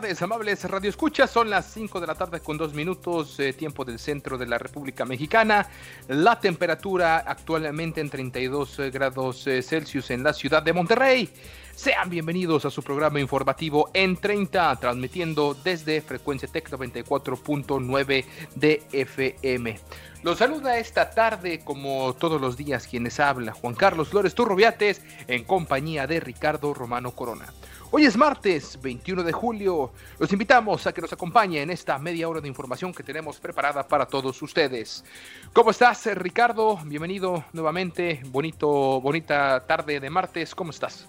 Tardes, amables Radio Escuchas. Son las 5 de la tarde con 2 minutos, eh, tiempo del centro de la República Mexicana. La temperatura actualmente en 32 grados eh, Celsius en la ciudad de Monterrey. Sean bienvenidos a su programa informativo en 30, transmitiendo desde Frecuencia Tec 94.9 de FM. Los saluda esta tarde, como todos los días, quienes habla Juan Carlos Flores Turrubiates, en compañía de Ricardo Romano Corona. Hoy es martes 21 de julio. Los invitamos a que nos acompañen en esta media hora de información que tenemos preparada para todos ustedes. ¿Cómo estás, Ricardo? Bienvenido nuevamente. Bonito, bonita tarde de martes. ¿Cómo estás?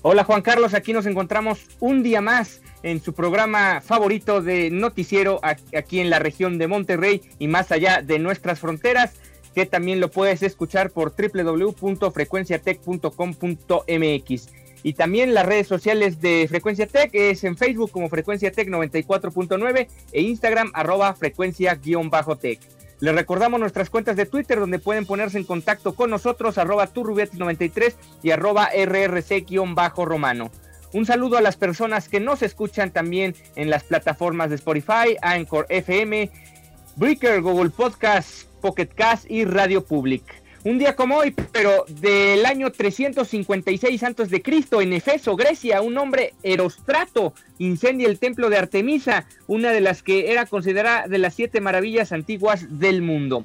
Hola Juan Carlos, aquí nos encontramos un día más en su programa favorito de noticiero aquí en la región de Monterrey y más allá de nuestras fronteras, que también lo puedes escuchar por www.frecuenciatech.com.mx y también las redes sociales de Frecuencia Tech es en Facebook como Frecuencia Tech 94.9 e Instagram arroba frecuencia-tech. Les recordamos nuestras cuentas de Twitter donde pueden ponerse en contacto con nosotros arroba turrubiati93 y arroba rrc-romano. Un saludo a las personas que nos escuchan también en las plataformas de Spotify, Anchor FM, Breaker, Google Podcast, Pocket Cast y Radio Public. Un día como hoy, pero del año 356 antes de Cristo, en Efeso, Grecia, un hombre Erostrato incendia el templo de Artemisa, una de las que era considerada de las siete maravillas antiguas del mundo.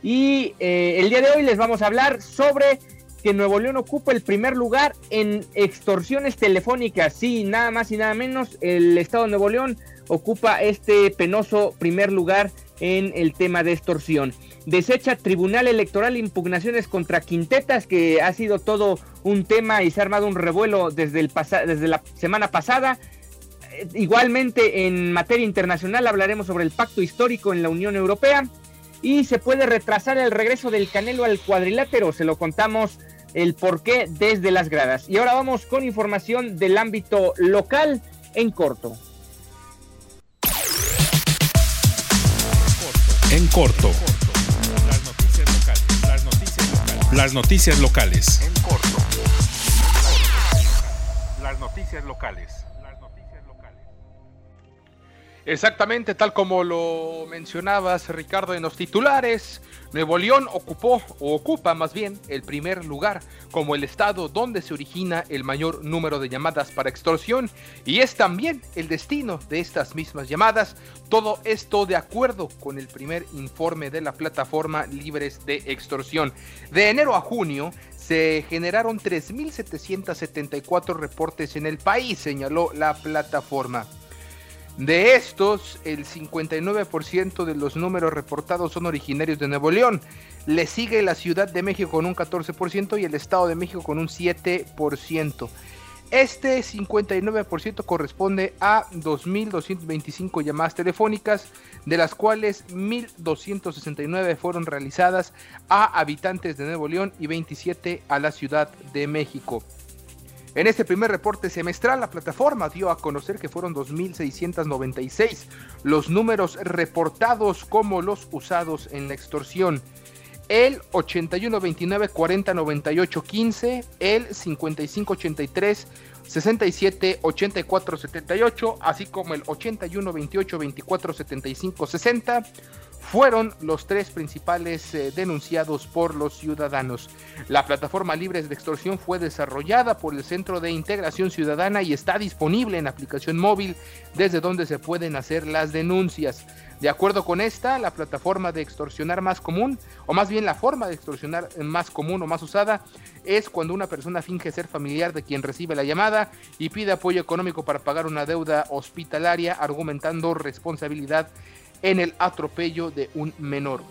Y eh, el día de hoy les vamos a hablar sobre que Nuevo León ocupa el primer lugar en extorsiones telefónicas. Sí, nada más y nada menos, el estado de Nuevo León ocupa este penoso primer lugar en el tema de extorsión desecha Tribunal Electoral impugnaciones contra Quintetas, que ha sido todo un tema y se ha armado un revuelo desde, el desde la semana pasada. Eh, igualmente en materia internacional hablaremos sobre el pacto histórico en la Unión Europea y se puede retrasar el regreso del Canelo al cuadrilátero, se lo contamos el porqué desde las gradas. Y ahora vamos con información del ámbito local en corto. En corto. Las noticias locales. En corto. Las noticias locales. Las noticias locales. Exactamente, tal como lo mencionabas, Ricardo, en los titulares, Nuevo León ocupó, o ocupa más bien, el primer lugar como el estado donde se origina el mayor número de llamadas para extorsión y es también el destino de estas mismas llamadas. Todo esto de acuerdo con el primer informe de la plataforma Libres de Extorsión. De enero a junio se generaron 3.774 reportes en el país, señaló la plataforma. De estos, el 59% de los números reportados son originarios de Nuevo León. Le sigue la Ciudad de México con un 14% y el Estado de México con un 7%. Este 59% corresponde a 2.225 llamadas telefónicas, de las cuales 1.269 fueron realizadas a habitantes de Nuevo León y 27 a la Ciudad de México. En este primer reporte semestral, la plataforma dio a conocer que fueron 2.696 los números reportados como los usados en la extorsión. El 8129 40 98 15, el 5583 67 84 78, así como el 81 28 24 75 60 fueron los tres principales eh, denunciados por los ciudadanos. La plataforma Libres de Extorsión fue desarrollada por el Centro de Integración Ciudadana y está disponible en aplicación móvil desde donde se pueden hacer las denuncias. De acuerdo con esta, la plataforma de extorsionar más común, o más bien la forma de extorsionar más común o más usada, es cuando una persona finge ser familiar de quien recibe la llamada y pide apoyo económico para pagar una deuda hospitalaria, argumentando responsabilidad en el atropello de un menor.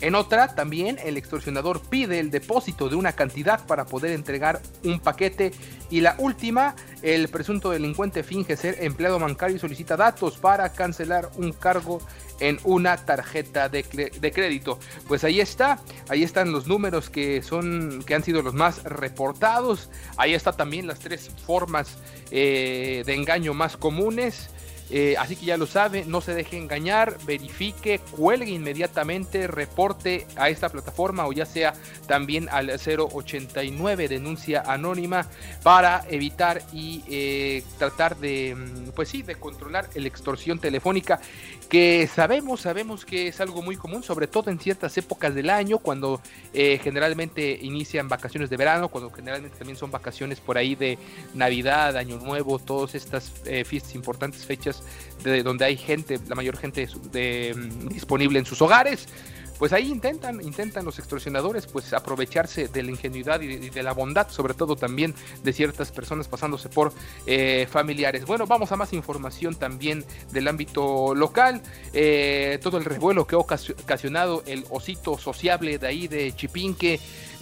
En otra, también el extorsionador pide el depósito de una cantidad para poder entregar un paquete. Y la última, el presunto delincuente finge ser empleado bancario y solicita datos para cancelar un cargo en una tarjeta de, crédito. Pues ahí está, ahí están los números que son que han sido los más reportados. Ahí está también las tres formas eh, de engaño más comunes. Eh, así que ya lo sabe, no se deje engañar, verifique, cuelgue inmediatamente, reporte a esta plataforma o ya sea también al 089 denuncia anónima para evitar y eh, tratar de, mm, pues sí, de controlar la extorsión telefónica que sabemos, sabemos que es algo muy común, sobre todo en ciertas épocas del año, cuando eh, generalmente inician vacaciones de verano, cuando generalmente también son vacaciones por ahí de Navidad, Año Nuevo, todas estas fiestas importantes, fechas de donde hay gente, la mayor gente de, mm, disponible en sus hogares pues ahí intentan, intentan los extorsionadores pues aprovecharse de la ingenuidad y de, la bondad, sobre todo también de ciertas personas pasándose por eh, familiares. Bueno, vamos a más información también del ámbito local, eh, todo el revuelo que ha ocasionado el osito sociable de ahí de Chipinque,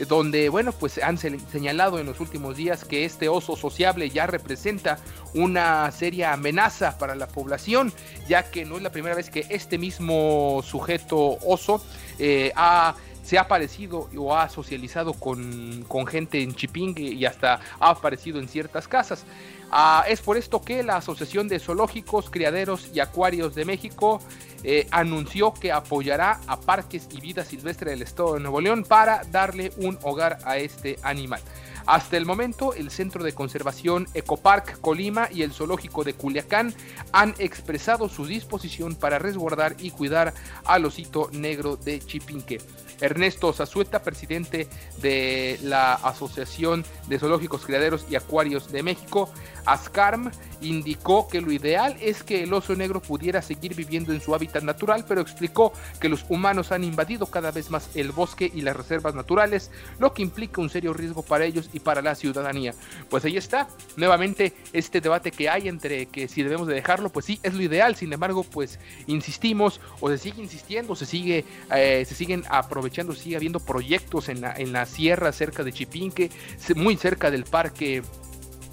donde, bueno, pues han señalado en los últimos días que este oso sociable ya representa una seria amenaza para la población, ya que no es la primera vez que este mismo sujeto oso eh, se ha aparecido o ha socializado con, gente en Chipingue y hasta ha aparecido en ciertas casas. Ah, es por esto que la Asociación de Zoológicos, Criaderos y Acuarios de México eh, anunció que apoyará a Parques y Vida Silvestre del Estado de Nuevo León para darle un hogar a este animal. Hasta el momento, el Centro de Conservación Ecopark Colima y el Zoológico de Culiacán han expresado su disposición para resguardar y cuidar al osito negro de Chipinque. Ernesto Zazueta, presidente de la Asociación de Zoológicos, Criaderos y Acuarios de México, ASCARM, indicó que lo ideal es que el oso negro pudiera seguir viviendo en su hábitat natural, pero explicó que los humanos han invadido cada vez más el bosque y las reservas naturales, lo que implica un serio riesgo para ellos y para la ciudadanía. Pues ahí está, nuevamente este debate que hay entre que si debemos de dejarlo, pues sí, es lo ideal, sin embargo, pues insistimos o se sigue insistiendo, se sigue, eh, se siguen aprovechando, sigue habiendo proyectos en la, en la sierra cerca de Chipinque, muy cerca del parque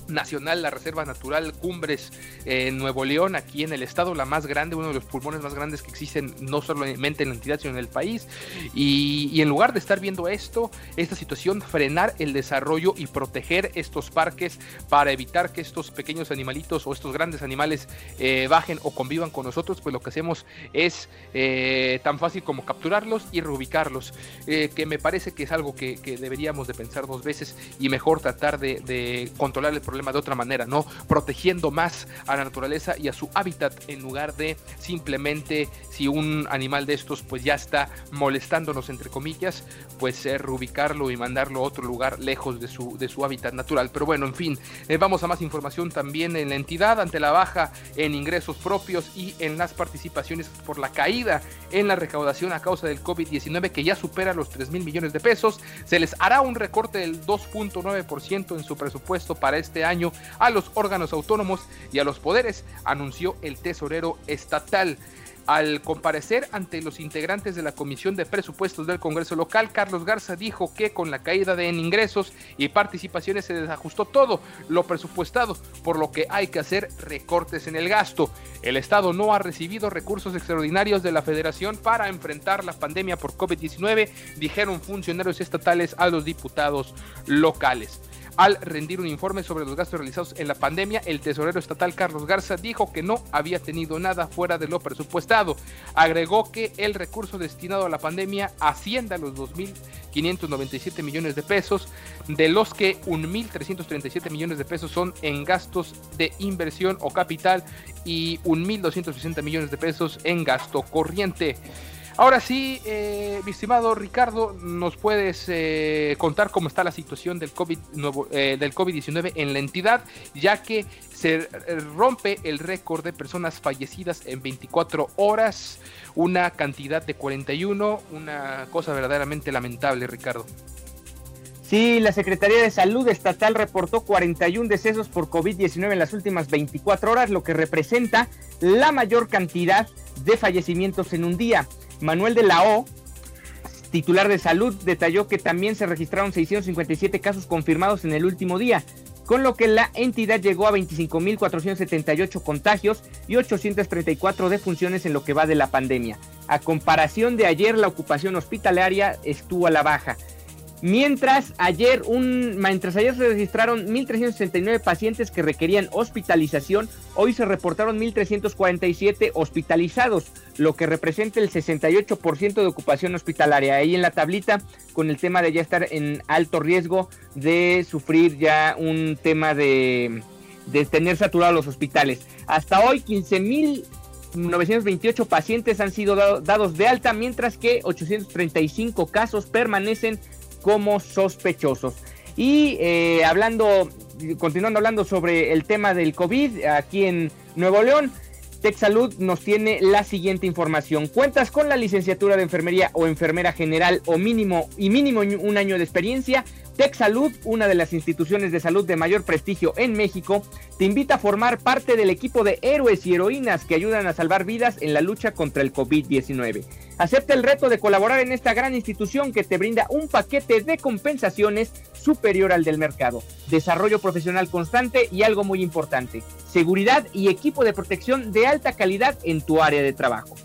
nacional, la Reserva Natural Cumbres en Nuevo León, aquí en el estado, la más grande, uno de los pulmones más grandes que existen no solamente en la entidad, sino en el país. Y, en lugar de estar viendo esto, esta situación, frenar el desarrollo y proteger estos parques para evitar que estos pequeños animalitos o estos grandes animales eh, bajen o convivan con nosotros, pues lo que hacemos es eh, tan fácil como capturarlos y reubicarlos, eh, que me parece que es algo que, deberíamos de pensar dos veces y mejor tratar de, de controlar el problema problema de otra manera, ¿no? Protegiendo más a la naturaleza y a su hábitat en lugar de simplemente si un animal de estos pues ya está molestándonos entre comillas, pues eh, reubicarlo y mandarlo a otro lugar lejos de su, de su hábitat natural. Pero bueno, en fin, eh, vamos a más información también en la entidad ante la baja en ingresos propios y en las participaciones por la caída en la recaudación a causa del COVID-19 que ya supera los 3 mil millones de pesos. Se les hará un recorte del 2.9% en su presupuesto para este año a los órganos autónomos y a los poderes, anunció el tesorero estatal. Al comparecer ante los integrantes de la Comisión de Presupuestos del Congreso local, Carlos Garza dijo que con la caída de ingresos y participaciones se desajustó todo lo presupuestado, por lo que hay que hacer recortes en el gasto. El Estado no ha recibido recursos extraordinarios de la Federación para enfrentar la pandemia por COVID-19, dijeron funcionarios estatales a los diputados locales. Al rendir un informe sobre los gastos realizados en la pandemia, el tesorero estatal Carlos Garza dijo que no había tenido nada fuera de lo presupuestado. Agregó que el recurso destinado a la pandemia asciende a los 2.597 millones de pesos, de los que 1.337 millones de pesos son en gastos de inversión o capital y 1.260 millones de pesos en gasto corriente. Ahora sí, eh, mi estimado Ricardo, ¿nos puedes eh, contar cómo está la situación COVID eh, del COVID-19 en la entidad, ya que se eh, rompe el récord de personas fallecidas en 24 horas, una cantidad de 41, una cosa verdaderamente lamentable, Ricardo. Sí, la Secretaría de Salud Estatal reportó 41 decesos por COVID-19 en las últimas 24 horas, lo que representa la mayor cantidad de fallecimientos en un día. Manuel de la O, titular de salud, detalló que también se registraron 657 casos confirmados en el último día, con lo que la entidad llegó a 25.478 contagios y 834 defunciones en lo que va de la pandemia. A comparación de ayer, la ocupación hospitalaria estuvo a la baja. Mientras ayer, un, mientras ayer se registraron 1.369 pacientes que requerían hospitalización, hoy se reportaron 1.347 hospitalizados, lo que representa el 68% de ocupación hospitalaria. Ahí en la tablita, con el tema de ya estar en alto riesgo de sufrir ya un tema de, de tener saturados los hospitales. Hasta hoy, 15.928 pacientes han sido dado, dados de alta, mientras que 835 casos permanecen como sospechosos. Y eh, hablando, continuando hablando sobre el tema del COVID aquí en Nuevo León, TechSalud nos tiene la siguiente información. ¿Cuentas con la licenciatura de enfermería o enfermera general o mínimo y mínimo un año de experiencia? TechSalud, una de las instituciones de salud de mayor prestigio en México, te invita a formar parte del equipo de héroes y heroínas que ayudan a salvar vidas en la lucha contra el COVID-19. Acepta el reto de colaborar en esta gran institución que te brinda un paquete de compensaciones superior al del mercado, desarrollo profesional constante y algo muy importante, seguridad y equipo de protección de alta calidad en tu área de trabajo.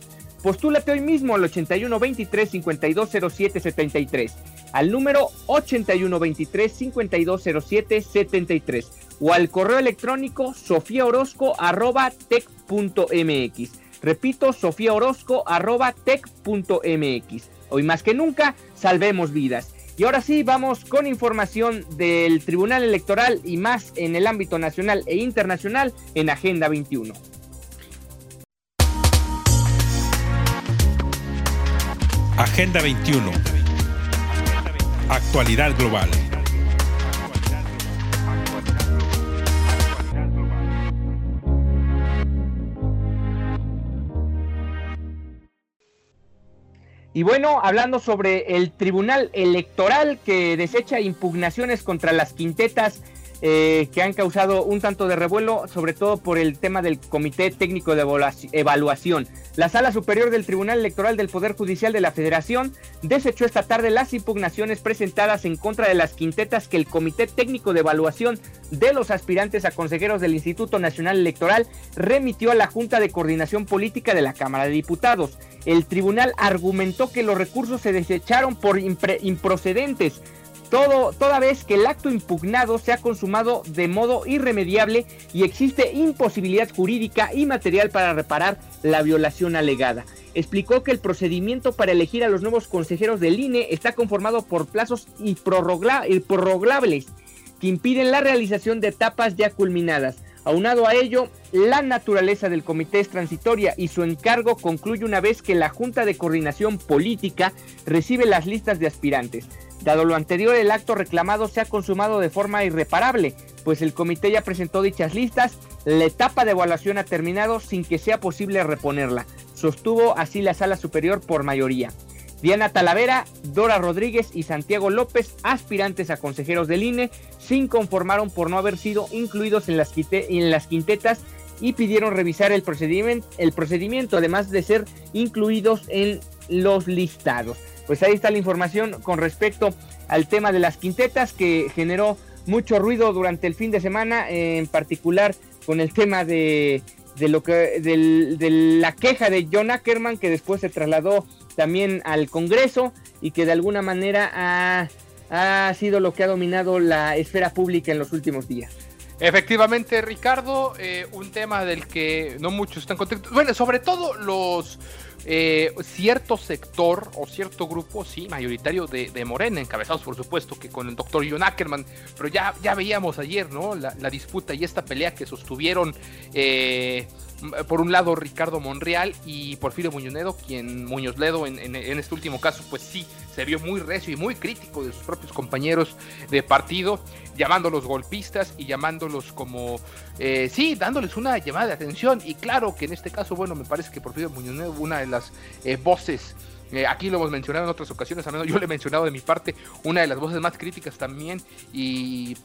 Postúlate hoy mismo al 81 23 52 07 73, al número 81 23 52 07 73 o al correo electrónico sofiaorozco@tech.mx. Repito, sofiaorozco@tech.mx. Hoy más que nunca, salvemos vidas. Y ahora sí, vamos con información del Tribunal Electoral y más en el ámbito nacional e internacional en Agenda 21. Agenda 21. Actualidad global. Y bueno, hablando sobre el Tribunal Electoral que desecha impugnaciones contra las quintetas eh, que han causado un tanto de revuelo, sobre todo por el tema del Comité Técnico de Evaluación. La Sala Superior del Tribunal Electoral del Poder Judicial de la Federación desechó esta tarde las impugnaciones presentadas en contra de las quintetas que el Comité Técnico de Evaluación de los aspirantes a consejeros del Instituto Nacional Electoral remitió a la Junta de Coordinación Política de la Cámara de Diputados. El tribunal argumentó que los recursos se desecharon por improcedentes todo, toda vez que el acto impugnado se ha consumado de modo irremediable y existe imposibilidad jurídica y material para reparar la violación alegada. Explicó que el procedimiento para elegir a los nuevos consejeros del INE está conformado por plazos prorrogables que impiden la realización de etapas ya culminadas. Aunado a ello, la naturaleza del comité es transitoria y su encargo concluye una vez que la Junta de Coordinación Política recibe las listas de aspirantes. Dado lo anterior, el acto reclamado se ha consumado de forma irreparable, pues el comité ya presentó dichas listas, la etapa de evaluación ha terminado sin que sea posible reponerla, sostuvo así la sala superior por mayoría. Diana Talavera, Dora Rodríguez y Santiago López, aspirantes a consejeros del INE, se inconformaron por no haber sido incluidos en las, en las quintetas y pidieron revisar el procedimiento, el procedimiento, además de ser incluidos en los listados. Pues ahí está la información con respecto al tema de las quintetas que generó mucho ruido durante el fin de semana, en particular con el tema de, de lo que de la queja de John Ackerman que después se trasladó también al Congreso y que de alguna manera ha, ha sido lo que ha dominado la esfera pública en los últimos días. Efectivamente, Ricardo, eh, un tema del que no muchos están contentos. Bueno, sobre todo los eh, cierto sector o cierto grupo, sí, mayoritario de, de, Morena, encabezados por supuesto que con el doctor John Ackerman, pero ya, ya veíamos ayer, ¿no? La, la disputa y esta pelea que sostuvieron eh, por un lado Ricardo Monreal y Porfirio Muñoz quien Muñoz Ledo en, en, este último caso pues sí se vio muy recio y muy crítico de sus propios compañeros de partido, llamándolos golpistas y llamándolos como, eh, sí, dándoles una llamada de atención. Y claro que en este caso, bueno, me parece que Porfirio Muñoz Ledo, una de las eh, voces eh, aquí lo hemos mencionado en otras ocasiones, al menos yo le he mencionado de mi parte, una de las voces más críticas también y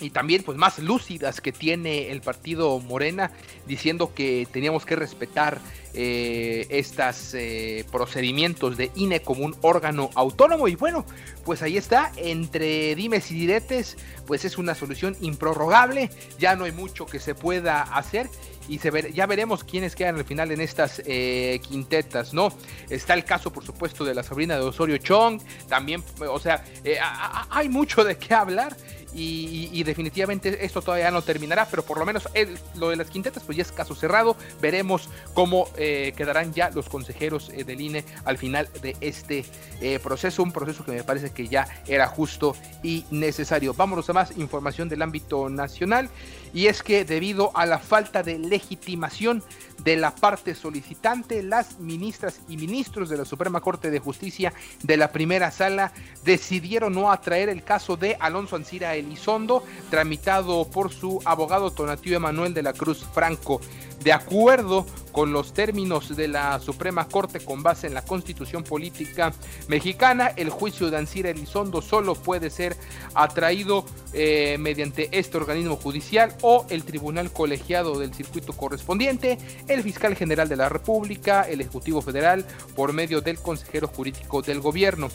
y también pues más lúcidas que tiene el partido Morena diciendo que teníamos que respetar eh, estos eh, procedimientos de INE como un órgano autónomo y bueno pues ahí está entre dimes y diretes pues es una solución improrrogable ya no hay mucho que se pueda hacer y se ver, ya veremos quiénes quedan al final en estas eh, quintetas, ¿no? Está el caso, por supuesto, de la sobrina de Osorio Chong, también, o sea, hay mucho de qué hablar y, definitivamente esto todavía no terminará, pero por lo menos lo de las quintetas pues ya es caso cerrado. Veremos cómo eh, quedarán ya los consejeros eh, del INE al final de este eh, proceso, un proceso que me parece que ya era justo y necesario. Vámonos a más información del ámbito nacional y es que debido a la falta de legitimación de la parte solicitante, las ministras y ministros de la Suprema Corte de Justicia de la primera sala decidieron no atraer el caso de Alonso Ancira Elizondo, tramitado por su abogado Tonatiu Emanuel de la Cruz Franco. De acuerdo con los términos de la Suprema Corte con base en la Constitución Política Mexicana, el juicio de Ancira Elizondo solo puede ser atraído eh, mediante este organismo judicial o el Tribunal Colegiado del Circuito correspondiente, el Fiscal General de la República, el Ejecutivo Federal, por medio del Consejero Jurídico del Gobierno.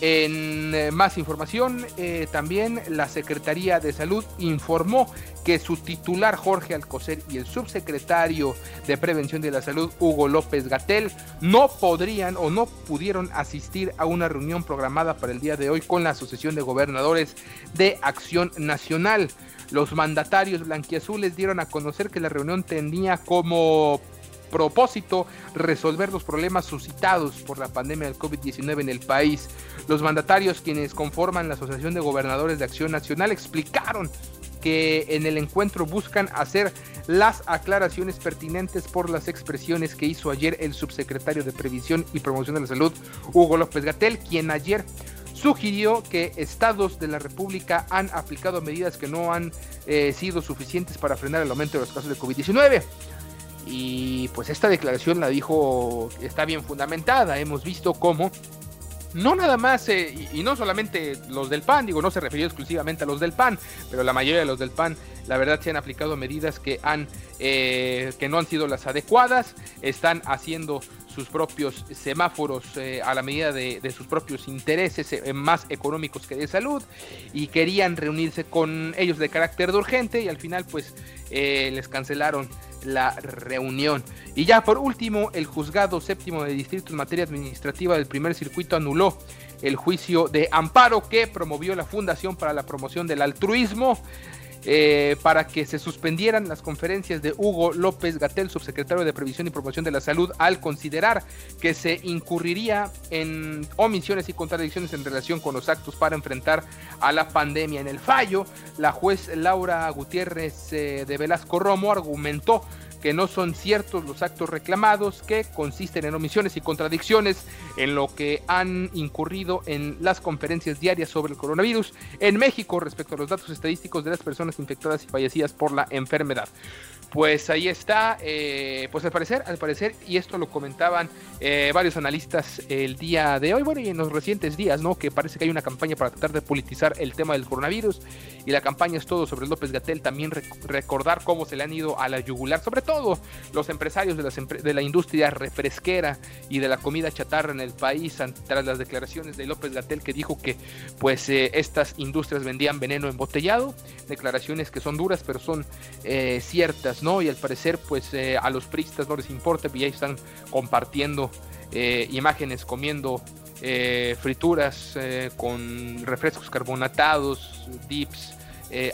En eh, más información, eh, también la Secretaría de Salud informó que su titular Jorge Alcocer y el subsecretario de Prevención de la Salud Hugo López Gatel no podrían o no pudieron asistir a una reunión programada para el día de hoy con la Asociación de Gobernadores de Acción Nacional. Los mandatarios blanquiazules dieron a conocer que la reunión tenía como propósito resolver los problemas suscitados por la pandemia del COVID-19 en el país. Los mandatarios quienes conforman la Asociación de Gobernadores de Acción Nacional explicaron que en el encuentro buscan hacer las aclaraciones pertinentes por las expresiones que hizo ayer el subsecretario de Previsión y Promoción de la Salud, Hugo López Gatel, quien ayer sugirió que estados de la República han aplicado medidas que no han eh, sido suficientes para frenar el aumento de los casos de COVID-19. Y pues esta declaración la dijo, está bien fundamentada. Hemos visto cómo no nada más, eh, y, no solamente los del PAN, digo, no se refirió exclusivamente a los del PAN, pero la mayoría de los del PAN, la verdad, se han aplicado medidas que, han, eh, que no han sido las adecuadas, están haciendo sus propios semáforos eh, a la medida de, sus propios intereses más económicos que de salud y querían reunirse con ellos de carácter de urgente y al final pues les cancelaron la reunión. Y ya por último, el juzgado séptimo de distrito en materia administrativa del primer circuito anuló el juicio de amparo que promovió la Fundación para la Promoción del Altruismo eh, para que se suspendieran las conferencias de Hugo López Gatel, subsecretario de Previsión y Promoción de la Salud, al considerar que se incurriría en omisiones y contradicciones en relación con los actos para enfrentar a la pandemia. En el fallo, la juez Laura Gutiérrez eh, de Velasco Romo argumentó que no son ciertos los actos reclamados, que consisten en omisiones y contradicciones en lo que han incurrido en las conferencias diarias sobre el coronavirus en México respecto a los datos estadísticos de las personas infectadas y fallecidas por la enfermedad. Pues ahí está, eh, pues al parecer, al parecer, y esto lo comentaban eh, varios analistas el día de hoy, bueno, y en los recientes días, ¿no? Que parece que hay una campaña para tratar de politizar el tema del coronavirus, y la campaña es todo sobre López Gatel, también recordar cómo se le han ido a la yugular, sobre todo los empresarios de, las de la industria refresquera y de la comida chatarra en el país, tras las declaraciones de López Gatel que dijo que pues eh, estas industrias vendían veneno embotellado, declaraciones que son duras pero son ciertas. ¿No? Y al parecer, pues eh, a los pristas no les importa, y ahí están compartiendo eh, imágenes comiendo eh, frituras con refrescos carbonatados, dips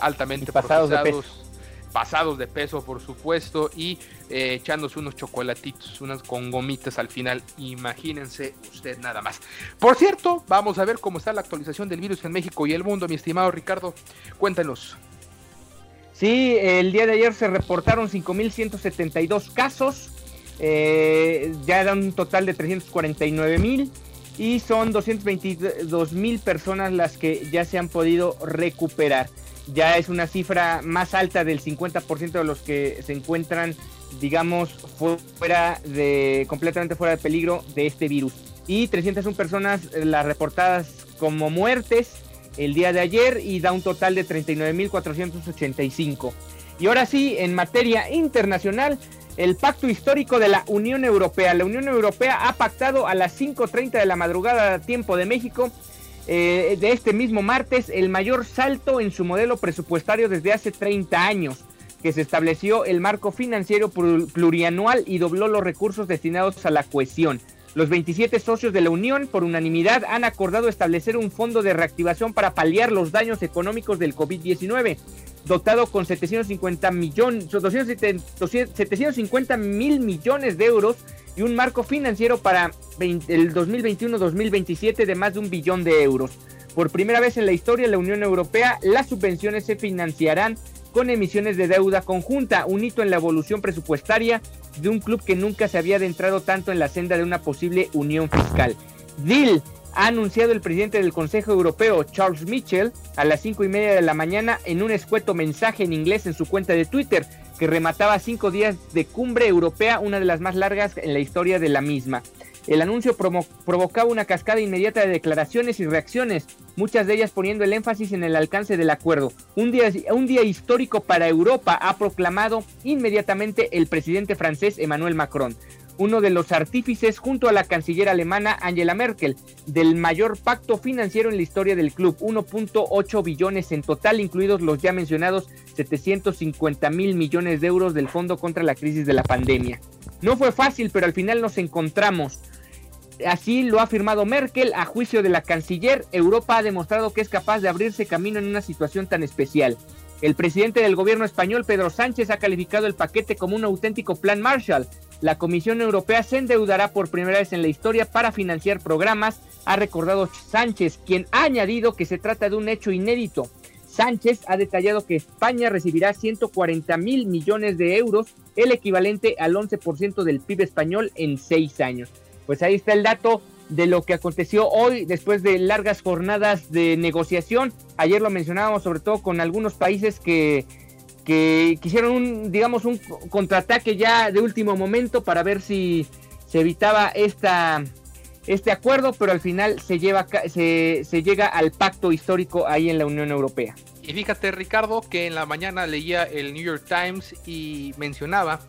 altamente pasados procesados. De peso. Pasados de peso, por supuesto, y echándose unos chocolatitos, unas con gomitas al final. Imagínense usted nada más. Por cierto, vamos a ver cómo está la actualización del virus en México y el mundo, mi estimado Ricardo. Cuéntanos. Sí, el día de ayer se reportaron 5.172 casos, eh, ya eran un total de 349.000 y son 222.000 personas las que ya se han podido recuperar. Ya es una cifra más alta del 50% de los que se encuentran, digamos, fuera de, completamente fuera de peligro de este virus. Y 301 personas eh, las reportadas como muertes el día de ayer y da un total de 39.485. Y ahora sí, en materia internacional, el pacto histórico de la Unión Europea. La Unión Europea ha pactado a las 5.30 de la madrugada a tiempo de México eh, de este mismo martes el mayor salto en su modelo presupuestario desde hace 30 años, que se estableció el marco financiero plurianual y dobló los recursos destinados a la cohesión. Los 27 socios de la Unión, por unanimidad, han acordado establecer un fondo de reactivación para paliar los daños económicos del COVID-19, dotado con 750 millones, 750 mil millones de euros y un marco financiero para el 2021-2027 de más de un billón de euros. Por primera vez en la historia de la Unión Europea, las subvenciones se financiarán con emisiones de deuda conjunta, un hito en la evolución presupuestaria de un club que nunca se había adentrado tanto en la senda de una posible unión fiscal. Deal ha anunciado el presidente del Consejo Europeo, Charles Mitchell, a las cinco y media de la mañana en un escueto mensaje en inglés en su cuenta de Twitter, que remataba cinco días de cumbre europea, una de las más largas en la historia de la misma. El anuncio provocaba una cascada inmediata de declaraciones y reacciones, muchas de ellas poniendo el énfasis en el alcance del acuerdo. Un día, un día histórico para Europa, ha proclamado inmediatamente el presidente francés Emmanuel Macron uno de los artífices junto a la canciller alemana Angela Merkel del mayor pacto financiero en la historia del club, 1.8 billones en total, incluidos los ya mencionados 750 mil millones de euros del Fondo contra la Crisis de la Pandemia. No fue fácil, pero al final nos encontramos. Así lo ha afirmado Merkel, a juicio de la canciller, Europa ha demostrado que es capaz de abrirse camino en una situación tan especial. El presidente del gobierno español, Pedro Sánchez, ha calificado el paquete como un auténtico plan Marshall, la Comisión Europea se endeudará por primera vez en la historia para financiar programas, ha recordado Sánchez, quien ha añadido que se trata de un hecho inédito. Sánchez ha detallado que España recibirá 140 mil millones de euros, el equivalente al 11% del PIB español en seis años. Pues ahí está el dato de lo que aconteció hoy después de largas jornadas de negociación. Ayer lo mencionábamos sobre todo con algunos países que que quisieron un, digamos, un contraataque ya de último momento para ver si se evitaba esta, este acuerdo, pero al final se, lleva, se, se llega al pacto histórico ahí en la Unión Europea. Y fíjate, Ricardo, que en la mañana leía el New York Times y mencionaba,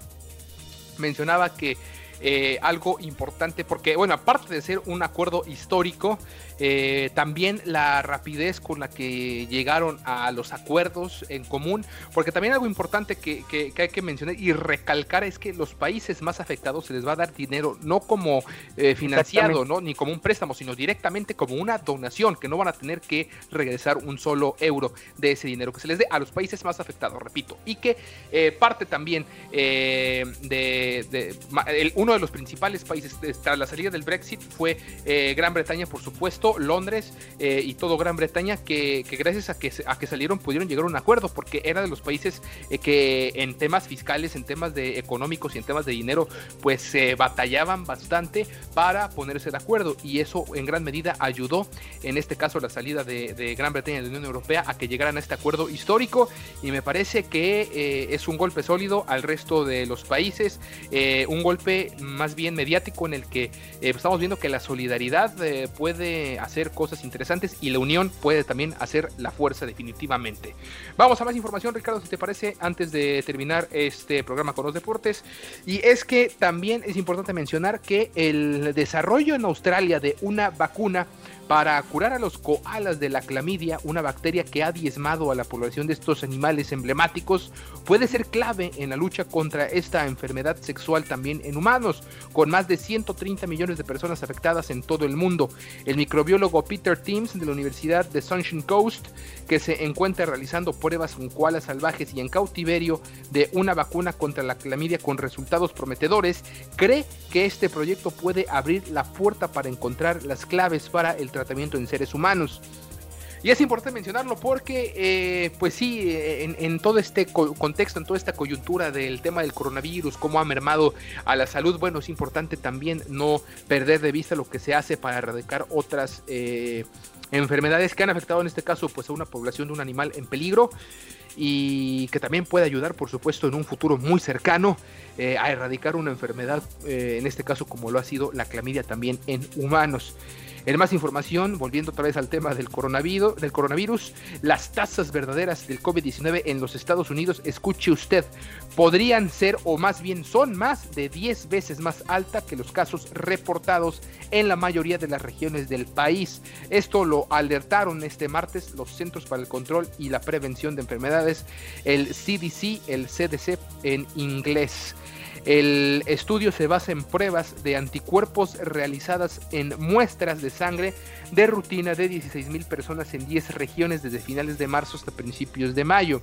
mencionaba que eh, algo importante, porque, bueno, aparte de ser un acuerdo histórico, eh, también la rapidez con la que llegaron a los acuerdos en común, porque también algo importante que, hay que mencionar y recalcar es que los países más afectados se les va a dar dinero no como eh, financiado, ¿no? ni como un préstamo, sino directamente como una donación, que no van a tener que regresar un solo euro de ese dinero que se les dé a los países más afectados, repito, y que eh, parte también de, uno de los principales países tras la salida del Brexit fue Gran Bretaña, por supuesto, Londres eh, y todo Gran Bretaña, que, gracias a que, a que salieron pudieron llegar a un acuerdo, porque era de los países eh, que en temas fiscales, en temas de económicos y en temas de dinero, pues se batallaban bastante para ponerse de acuerdo. Y eso en gran medida ayudó, en este caso, la salida de, Gran Bretaña de la Unión Europea a que llegaran a este acuerdo histórico. Y me parece que eh, es un golpe sólido al resto de los países, un golpe más bien mediático en el que estamos viendo que la solidaridad puede hacer cosas interesantes y la unión puede también hacer la fuerza definitivamente. Vamos a más información, Ricardo, si te parece, antes de terminar este programa con los deportes. Y es que también es importante mencionar que el desarrollo en Australia de una vacuna para curar a los koalas de la clamidia, una bacteria que ha diezmado a la población de estos animales emblemáticos, puede ser clave en la lucha contra esta enfermedad sexual también en humanos, con más de 130 millones de personas afectadas en todo el mundo. El microbiólogo Peter Timms de la Universidad de Sunshine Coast, que se encuentra realizando pruebas con koalas salvajes y en cautiverio de una vacuna contra la clamidia con resultados prometedores, cree que este proyecto puede abrir la puerta para encontrar las claves para el tratamiento en seres humanos. Y es importante mencionarlo porque, eh, pues sí, en, en, todo este contexto, en toda esta coyuntura del tema del coronavirus, cómo ha mermado a la salud, bueno, es importante también no perder de vista lo que se hace para erradicar otras eh, enfermedades que han afectado en este caso pues a una población de un animal en peligro y que también puede ayudar, por supuesto, en un futuro muy cercano eh, a erradicar una enfermedad, eh, en este caso como lo ha sido la clamidia también en humanos. En más información, volviendo otra vez al tema del coronavirus, del coronavirus las tasas verdaderas del COVID-19 en los Estados Unidos, escuche usted, podrían ser o más bien son más de 10 veces más alta que los casos reportados en la mayoría de las regiones del país. Esto lo alertaron este martes los Centros para el Control y la Prevención de Enfermedades, el CDC, el CDC en inglés. El estudio se basa en pruebas de anticuerpos realizadas en muestras de sangre de rutina de 16.000 personas en 10 regiones desde finales de marzo hasta principios de mayo.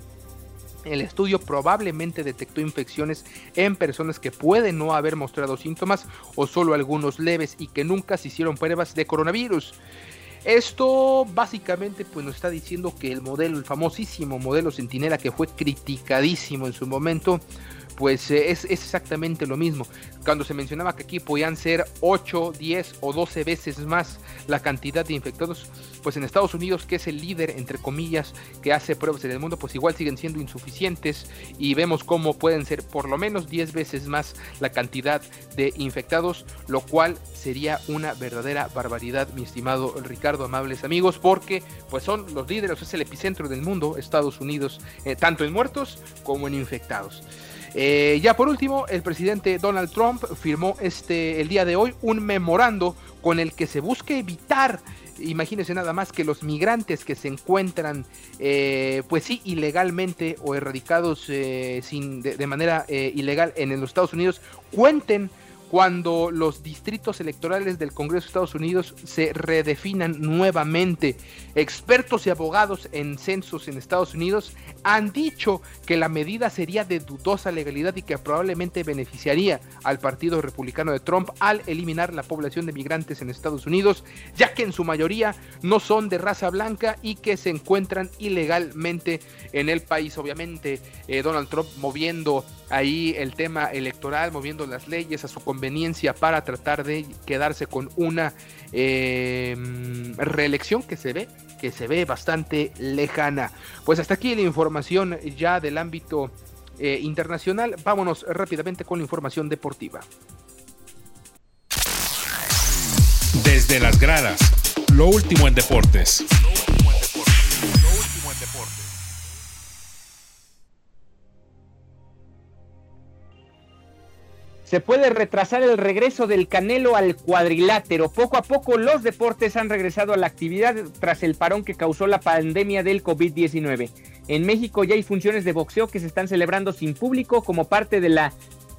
El estudio probablemente detectó infecciones en personas que pueden no haber mostrado síntomas o solo algunos leves y que nunca se hicieron pruebas de coronavirus. Esto básicamente pues nos está diciendo que el modelo, el famosísimo modelo Centinela que fue criticadísimo en su momento, pues eh, es, exactamente lo mismo. Cuando se mencionaba que aquí podían ser 8, 10 o 12 veces más la cantidad de infectados, pues en Estados Unidos, que es el líder, entre comillas, que hace pruebas en el mundo, pues igual siguen siendo insuficientes y vemos cómo pueden ser por lo menos 10 veces más la cantidad de infectados, lo cual sería una verdadera barbaridad, mi estimado Ricardo, amables amigos, porque pues son los líderes, es el epicentro del mundo, Estados Unidos, eh, tanto en muertos como en infectados. Eh, ya por último, el presidente Donald Trump firmó este, el día de hoy un memorando con el que se busque evitar imagínense nada más que los migrantes que se encuentran, eh, pues sí, ilegalmente o erradicados eh, sin, de, manera ilegal en los Estados Unidos, cuenten cuando los distritos electorales del Congreso de Estados Unidos se redefinan nuevamente. Expertos y abogados en censos en Estados Unidos han dicho que la medida sería de dudosa legalidad y que probablemente beneficiaría al Partido Republicano de Trump al eliminar la población de migrantes en Estados Unidos, ya que en su mayoría no son de raza blanca y que se encuentran ilegalmente en el país. Obviamente, eh, Donald Trump moviendo ahí el tema electoral, moviendo las leyes a su conveniencia para tratar de quedarse con una em, reelección que se ve que se ve bastante lejana. Pues hasta aquí la información ya del ámbito eh, internacional. Vámonos rápidamente con la información deportiva. Desde las gradas, lo último en deportes. Se puede retrasar el regreso del Canelo al cuadrilátero. Poco a poco los deportes han regresado a la actividad tras el parón que causó la pandemia del COVID-19. En México ya hay funciones de boxeo que se están celebrando sin público como parte de la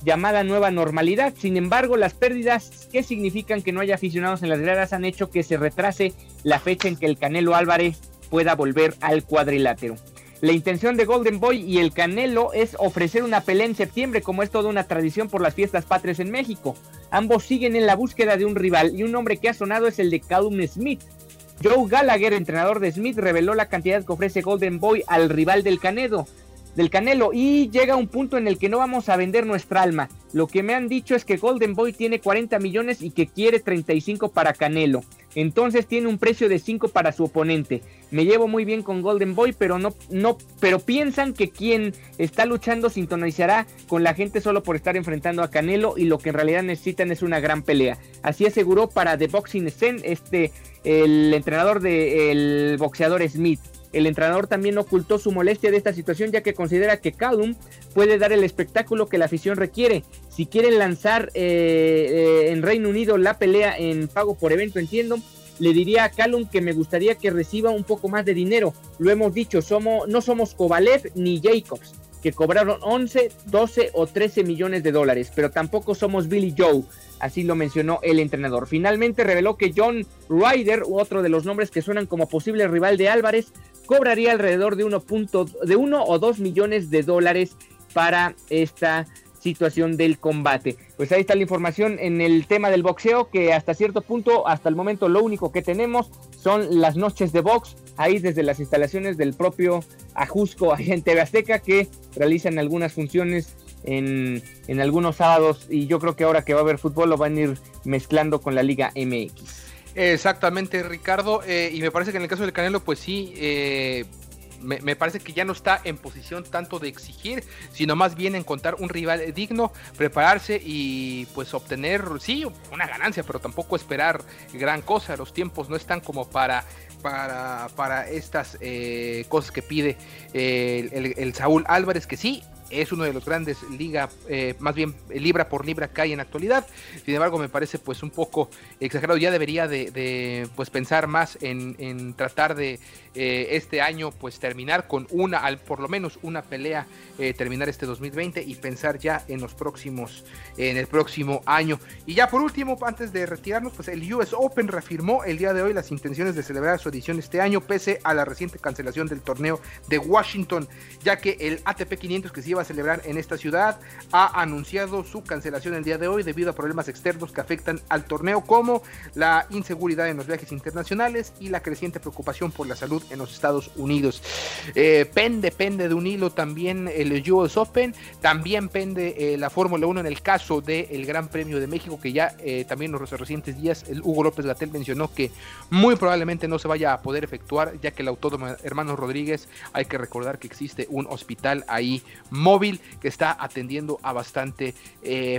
llamada nueva normalidad. Sin embargo, las pérdidas que significan que no haya aficionados en las gradas han hecho que se retrase la fecha en que el Canelo Álvarez pueda volver al cuadrilátero. La intención de Golden Boy y el Canelo es ofrecer una pelea en septiembre, como es toda una tradición por las fiestas patrias en México. Ambos siguen en la búsqueda de un rival y un nombre que ha sonado es el de Callum Smith. Joe Gallagher, entrenador de Smith, reveló la cantidad que ofrece Golden Boy al rival del Canelo del Canelo y llega un punto en el que no vamos a vender nuestra alma. Lo que me han dicho es que Golden Boy tiene 40 millones y que quiere 35 para Canelo. Entonces tiene un precio de 5 para su oponente. Me llevo muy bien con Golden Boy, pero no no pero piensan que quien está luchando sintonizará con la gente solo por estar enfrentando a Canelo y lo que en realidad necesitan es una gran pelea. Así aseguró para The Boxing Scene este el entrenador del boxeador Smith. El entrenador también ocultó su molestia de esta situación ya que considera que Callum puede dar el espectáculo que la afición requiere. Si quieren lanzar eh, eh, en Reino Unido la pelea en pago por evento, entiendo, le diría a Callum que me gustaría que reciba un poco más de dinero. Lo hemos dicho, somos, no somos Kovalev ni Jacobs, que cobraron 11, 12 o 13 millones de dólares, pero tampoco somos Billy Joe. Así lo mencionó el entrenador. Finalmente reveló que John Ryder, otro de los nombres que suenan como posible rival de Álvarez, cobraría alrededor de 1, de 1 o 2 millones de dólares para esta situación del combate. Pues ahí está la información en el tema del boxeo, que hasta cierto punto, hasta el momento, lo único que tenemos son las noches de box ahí desde las instalaciones del propio Ajusco Agente Azteca que realizan algunas funciones en, en, algunos sábados y yo creo que ahora que va a haber fútbol lo van a ir mezclando con la Liga MX. Exactamente, Ricardo. Eh, y me parece que en el caso del Canelo, pues sí, eh, me, parece que ya no está en posición tanto de exigir, sino más bien encontrar un rival digno, prepararse y pues obtener, sí, una ganancia, pero tampoco esperar gran cosa. Los tiempos no están como para para, para estas eh, cosas que pide el, el, Saúl Álvarez, que sí, es uno de los grandes liga, eh, más bien libra por libra que hay en actualidad. Sin embargo, me parece pues un poco exagerado. Ya debería de, pues pensar más en, en tratar de eh, este año pues terminar con una, al, por lo menos una pelea, eh, terminar este 2020 y pensar ya en los próximos, en el próximo año. Y ya por último, antes de retirarnos, pues el US Open reafirmó el día de hoy las intenciones de celebrar su edición este año, pese a la reciente cancelación del torneo de Washington, ya que el ATP 500 que se iba a celebrar en esta ciudad ha anunciado su cancelación el día de hoy debido a problemas externos que afectan al torneo, como la inseguridad en los viajes internacionales y la creciente preocupación por la salud en los Estados Unidos. Eh, pende, pende de un hilo también el US Open, también pende eh, la Fórmula 1 en el caso del Gran Premio de México, que ya eh, también en los recientes días el Hugo López Gatel mencionó que muy probablemente no se vaya a poder efectuar, ya que el autódromo Hermano Rodríguez, hay que recordar que existe un hospital ahí móvil que está atendiendo a bastante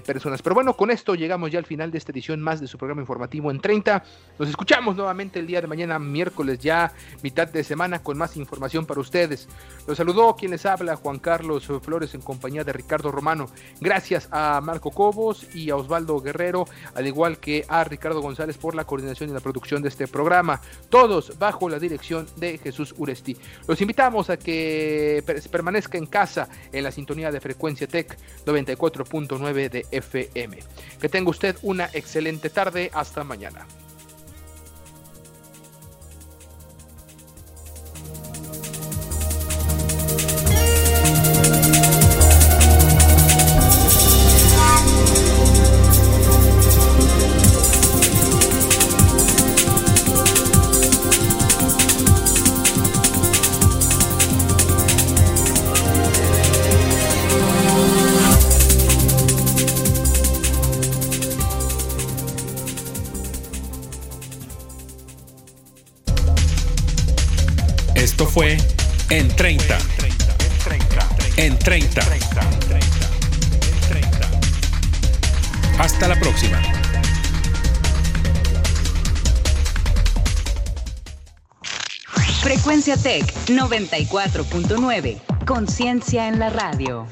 personas. Pero bueno, con esto llegamos ya al final de esta edición más de su programa informativo en 30. Nos escuchamos nuevamente el día de mañana, miércoles ya, mitad de semana con más información para ustedes. Los saludó quien les habla, Juan Carlos Flores, en compañía de Ricardo Romano. Gracias a Marco Cobos y a Osvaldo Guerrero, al igual que a Ricardo González por la coordinación y la producción de este programa. Todos bajo la dirección de Jesús Uresti. Los invitamos a que permanezca en casa en la sintonía de frecuencia Tech 94.9 de FM. Que tenga usted una excelente tarde. Hasta mañana. 94.9. Conciencia en la radio.